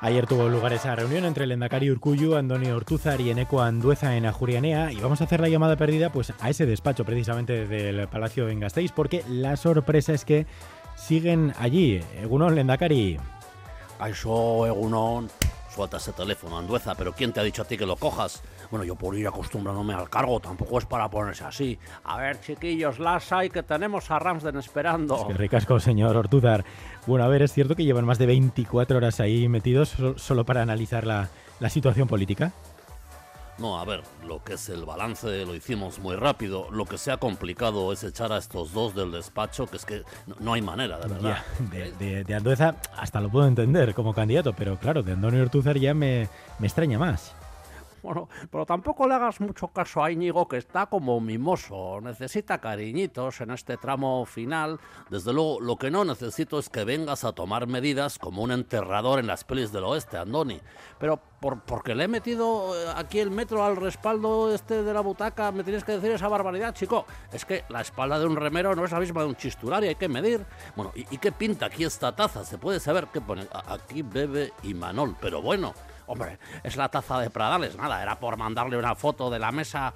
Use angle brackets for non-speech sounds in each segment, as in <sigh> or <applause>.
Ayer tuvo lugar esa reunión entre el Endacari Urcuyu, Antonio Ortúzar y Eneco Andueza en Ajurianea y vamos a hacer la llamada perdida pues a ese despacho precisamente del Palacio en Gasteiz porque la sorpresa es que siguen allí. Egunon, Lendakari. Eso, Egunon. Suelta ese teléfono, Andueza, pero ¿quién te ha dicho a ti que lo cojas? Bueno, yo por ir acostumbrándome al cargo, tampoco es para ponerse así. A ver, chiquillos, las hay que tenemos a Ramsden esperando. Qué ricasco, señor Ortúzar. Bueno, a ver, es cierto que llevan más de 24 horas ahí metidos solo para analizar la, la situación política. No, a ver, lo que es el balance lo hicimos muy rápido. Lo que se ha complicado es echar a estos dos del despacho, que es que no, hay manera, de verdad. de, de, de, Andueza hasta lo puedo entender como candidato, pero claro, de Antonio Ortúzar ya me, me extraña más. Bueno, pero tampoco le hagas mucho caso a Íñigo, que está como mimoso. Necesita cariñitos en este tramo final. Desde luego, lo que no necesito es que vengas a tomar medidas como un enterrador en las pelis del oeste, Andoni. Pero por, porque le he metido eh, aquí el metro al respaldo este de la butaca, me tienes que decir esa barbaridad, chico. Es que la espalda de un remero no es la misma de un chistular y hay que medir. Bueno, ¿y, y qué pinta aquí esta taza? Se puede saber qué pone. Aquí bebe y Manol, pero bueno. Hombre, es la taza de Pradales, nada, era por mandarle una foto de la mesa.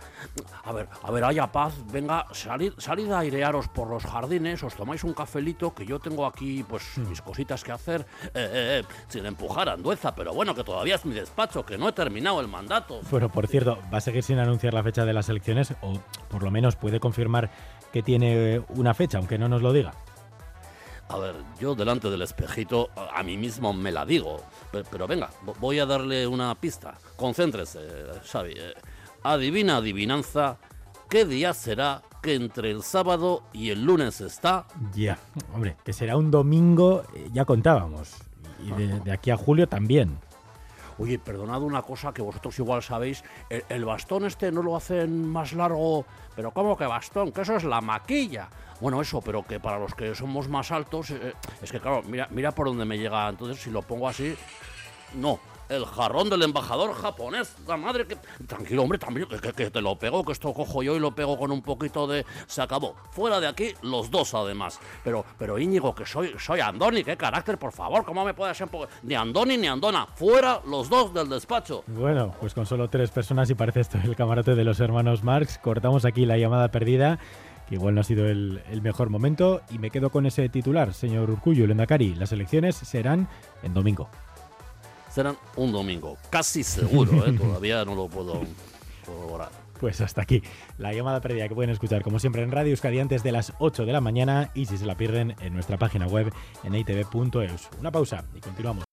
A ver, a ver, haya paz, venga, salid, salid a airearos por los jardines, os tomáis un cafelito, que yo tengo aquí, pues, mis cositas que hacer, eh, eh, eh, sin empujar a Andueza, pero bueno, que todavía es mi despacho, que no he terminado el mandato. Bueno, por cierto, ¿va a seguir sin anunciar la fecha de las elecciones o por lo menos puede confirmar que tiene una fecha, aunque no nos lo diga? A ver, yo delante del espejito a mí mismo me la digo. Pero, venga, voy a darle una pista. Concéntrese, Xavi. Adivina, adivinanza, ¿qué día será que entre el sábado y el lunes está? Ya, hombre, que será un domingo, ya contábamos. Y de, de aquí a julio también. Oye, perdonad una cosa que vosotros igual sabéis, el, el, bastón este no lo hacen más largo, pero ¿cómo que bastón? Que eso es la maquilla. Bueno, eso, pero que para los que somos más altos, eh, es que claro, mira, mira por dónde me llega, entonces si lo pongo así, no, el jarrón del embajador japonés. La madre que. Tranquilo, hombre, también que, te lo pego, que esto cojo yo y lo pego con un poquito de. Se acabó. Fuera de aquí, los dos además. Pero, pero Íñigo, que soy, soy Andoni, qué carácter, por favor, ¿cómo me puede ser? Ni Andoni ni Andona. Fuera los dos del despacho. Bueno, pues con solo tres personas y parece esto el camarote de los hermanos Marx, cortamos aquí la llamada perdida. Igual no ha sido el, el, mejor momento y me quedo con ese titular, señor Urcullo, Lendakari. Las elecciones serán en domingo serán un domingo. Casi seguro, ¿eh? <laughs> todavía no lo puedo corroborar. Pues hasta aquí la llamada perdida que pueden escuchar como siempre en Radio Euskadi antes de las 8 de la mañana y si se la pierden en nuestra página web en itv.eus. Una pausa y continuamos.